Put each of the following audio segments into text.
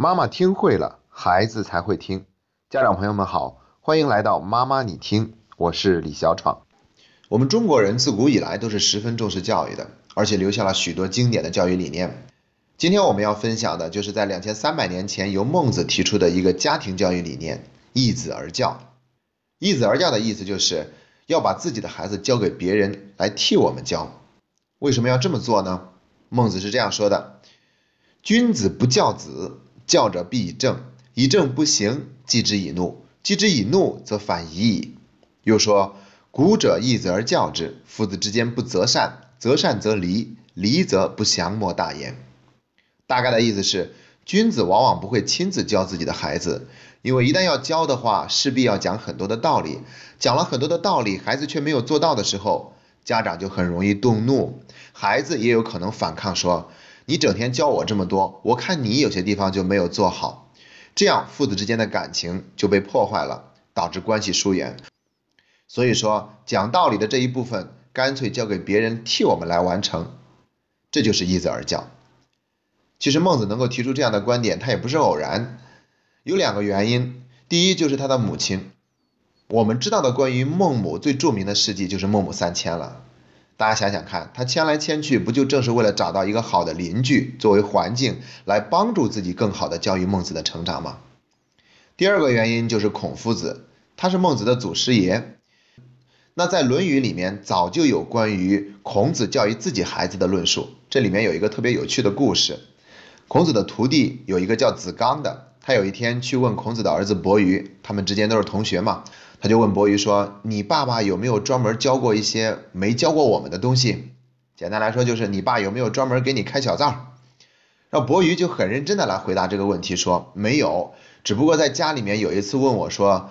妈妈听会了，孩子才会听。家长朋友们好，欢迎来到妈妈你听，我是李小闯。我们中国人自古以来都是十分重视教育的，而且留下了许多经典的教育理念。今天我们要分享的就是在两千三百年前由孟子提出的一个家庭教育理念——易子而教。易子而教的意思就是要把自己的孩子交给别人来替我们教。为什么要这么做呢？孟子是这样说的：“君子不教子。”教者必以正，以正不行，继之以怒，继之以怒，则反夷矣。又说：古者义子而教之，父子之间不择善，择善则离，离则不祥莫大焉。大概的意思是，君子往往不会亲自教自己的孩子，因为一旦要教的话，势必要讲很多的道理，讲了很多的道理，孩子却没有做到的时候，家长就很容易动怒，孩子也有可能反抗说。你整天教我这么多，我看你有些地方就没有做好，这样父子之间的感情就被破坏了，导致关系疏远。所以说，讲道理的这一部分，干脆交给别人替我们来完成，这就是一子而教。其实孟子能够提出这样的观点，他也不是偶然，有两个原因。第一就是他的母亲，我们知道的关于孟母最著名的事迹就是孟母三迁了。大家想想看，他迁来迁去，不就正是为了找到一个好的邻居作为环境，来帮助自己更好的教育孟子的成长吗？第二个原因就是孔夫子，他是孟子的祖师爷。那在《论语》里面早就有关于孔子教育自己孩子的论述，这里面有一个特别有趣的故事。孔子的徒弟有一个叫子刚的，他有一天去问孔子的儿子伯鱼，他们之间都是同学嘛。他就问伯鱼说：“你爸爸有没有专门教过一些没教过我们的东西？简单来说，就是你爸有没有专门给你开小灶？”然后伯鱼就很认真的来回答这个问题说：“没有，只不过在家里面有一次问我说，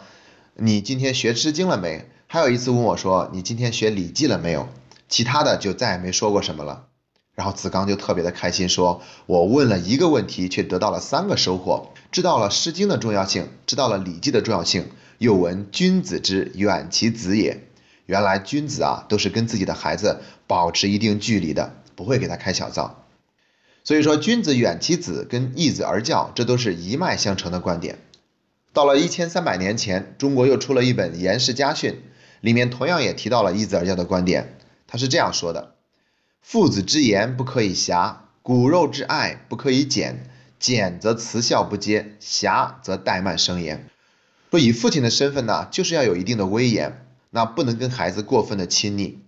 你今天学《诗经》了没？还有一次问我说，你今天学《礼记》了没有？其他的就再也没说过什么了。”然后子刚就特别的开心，说：“我问了一个问题，却得到了三个收获，知道了《诗经》的重要性，知道了《礼记》的重要性。”又闻君子之远其子也，原来君子啊都是跟自己的孩子保持一定距离的，不会给他开小灶。所以说君子远其子跟易子而教，这都是一脉相承的观点。到了一千三百年前，中国又出了一本《颜氏家训》，里面同样也提到了易子而教的观点。他是这样说的：父子之言不可以狭，骨肉之爱不可以简，简则慈孝不接，狭则怠慢生焉。说以父亲的身份呢，就是要有一定的威严，那不能跟孩子过分的亲昵，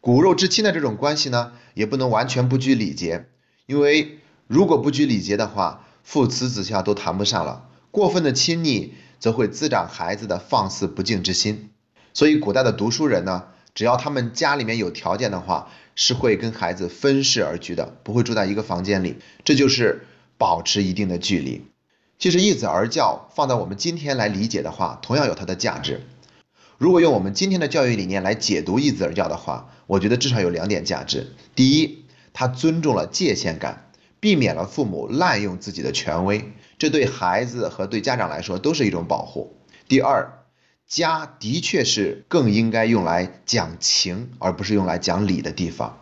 骨肉至亲的这种关系呢，也不能完全不拘礼节，因为如果不拘礼节的话，父慈子孝都谈不上了。过分的亲昵，则会滋长孩子的放肆不敬之心。所以古代的读书人呢，只要他们家里面有条件的话，是会跟孩子分室而居的，不会住在一个房间里，这就是保持一定的距离。其实一子而教放在我们今天来理解的话，同样有它的价值。如果用我们今天的教育理念来解读一子而教的话，我觉得至少有两点价值。第一，它尊重了界限感，避免了父母滥用自己的权威，这对孩子和对家长来说都是一种保护。第二，家的确是更应该用来讲情，而不是用来讲理的地方。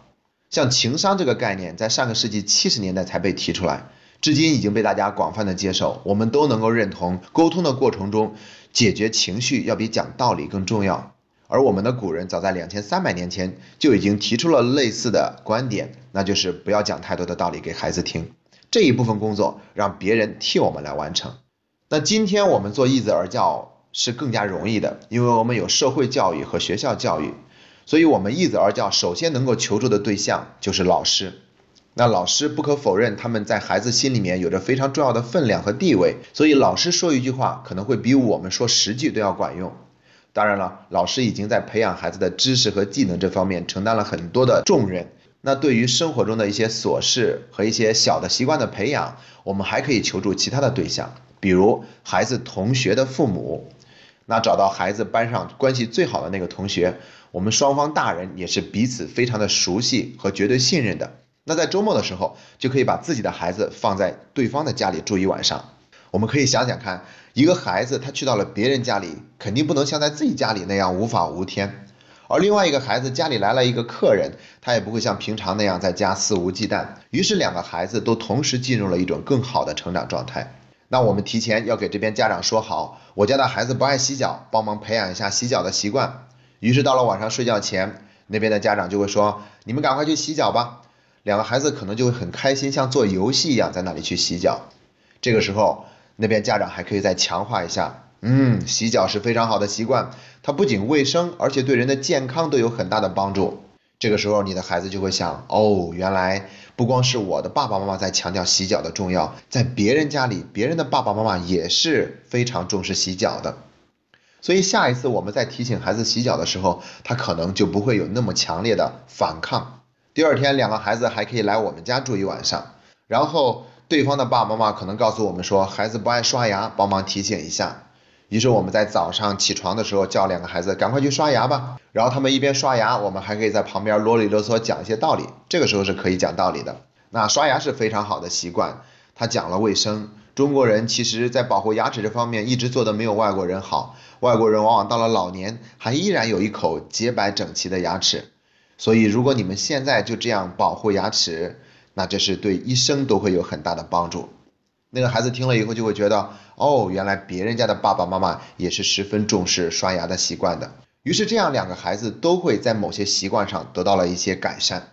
像情商这个概念，在上个世纪七十年代才被提出来。至今已经被大家广泛的接受，我们都能够认同，沟通的过程中解决情绪要比讲道理更重要。而我们的古人早在两千三百年前就已经提出了类似的观点，那就是不要讲太多的道理给孩子听，这一部分工作让别人替我们来完成。那今天我们做义子而教是更加容易的，因为我们有社会教育和学校教育，所以我们义子而教首先能够求助的对象就是老师。那老师不可否认，他们在孩子心里面有着非常重要的分量和地位，所以老师说一句话，可能会比我们说十句都要管用。当然了，老师已经在培养孩子的知识和技能这方面承担了很多的重任。那对于生活中的一些琐事和一些小的习惯的培养，我们还可以求助其他的对象，比如孩子同学的父母。那找到孩子班上关系最好的那个同学，我们双方大人也是彼此非常的熟悉和绝对信任的。那在周末的时候，就可以把自己的孩子放在对方的家里住一晚上。我们可以想想看，一个孩子他去到了别人家里，肯定不能像在自己家里那样无法无天。而另外一个孩子家里来了一个客人，他也不会像平常那样在家肆无忌惮。于是两个孩子都同时进入了一种更好的成长状态。那我们提前要给这边家长说好，我家的孩子不爱洗脚，帮忙培养一下洗脚的习惯。于是到了晚上睡觉前，那边的家长就会说，你们赶快去洗脚吧。两个孩子可能就会很开心，像做游戏一样在那里去洗脚。这个时候，那边家长还可以再强化一下，嗯，洗脚是非常好的习惯，它不仅卫生，而且对人的健康都有很大的帮助。这个时候，你的孩子就会想，哦，原来不光是我的爸爸妈妈在强调洗脚的重要，在别人家里，别人的爸爸妈妈也是非常重视洗脚的。所以下一次我们在提醒孩子洗脚的时候，他可能就不会有那么强烈的反抗。第二天，两个孩子还可以来我们家住一晚上，然后对方的爸爸妈妈可能告诉我们说，孩子不爱刷牙，帮忙提醒一下。于是我们在早上起床的时候叫两个孩子赶快去刷牙吧，然后他们一边刷牙，我们还可以在旁边啰里啰嗦讲一些道理。这个时候是可以讲道理的。那刷牙是非常好的习惯，他讲了卫生。中国人其实在保护牙齿这方面一直做的没有外国人好，外国人往往到了老年还依然有一口洁白整齐的牙齿。所以如果你们现在就这样保护牙齿，那这是对一生都会有很大的帮助。那个孩子听了以后就会觉得，哦，原来别人家的爸爸妈妈也是十分重视刷牙的习惯的。于是这样两个孩子都会在某些习惯上得到了一些改善。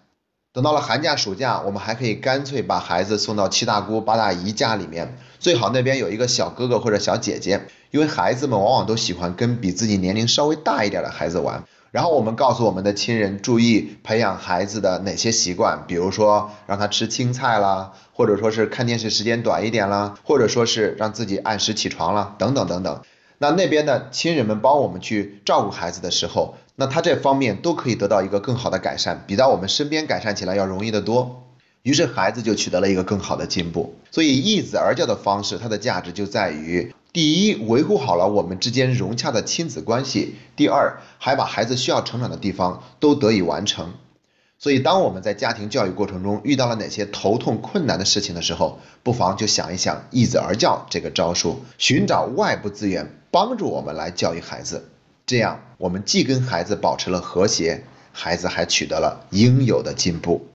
等到了寒假暑假，我们还可以干脆把孩子送到七大姑八大姨家里面，最好那边有一个小哥哥或者小姐姐，因为孩子们往往都喜欢跟比自己年龄稍微大一点的孩子玩。然后我们告诉我们的亲人注意培养孩子的哪些习惯，比如说让他吃青菜啦，或者说是看电视时间短一点啦，或者说是让自己按时起床啦，等等等等。那那边的亲人们帮我们去照顾孩子的时候，那他这方面都可以得到一个更好的改善，比在我们身边改善起来要容易得多。于是孩子就取得了一个更好的进步。所以易子而教的方式，它的价值就在于。第一，维护好了我们之间融洽的亲子关系；第二，还把孩子需要成长的地方都得以完成。所以，当我们在家庭教育过程中遇到了哪些头痛困难的事情的时候，不妨就想一想易子而教这个招数，寻找外部资源帮助我们来教育孩子。这样，我们既跟孩子保持了和谐，孩子还取得了应有的进步。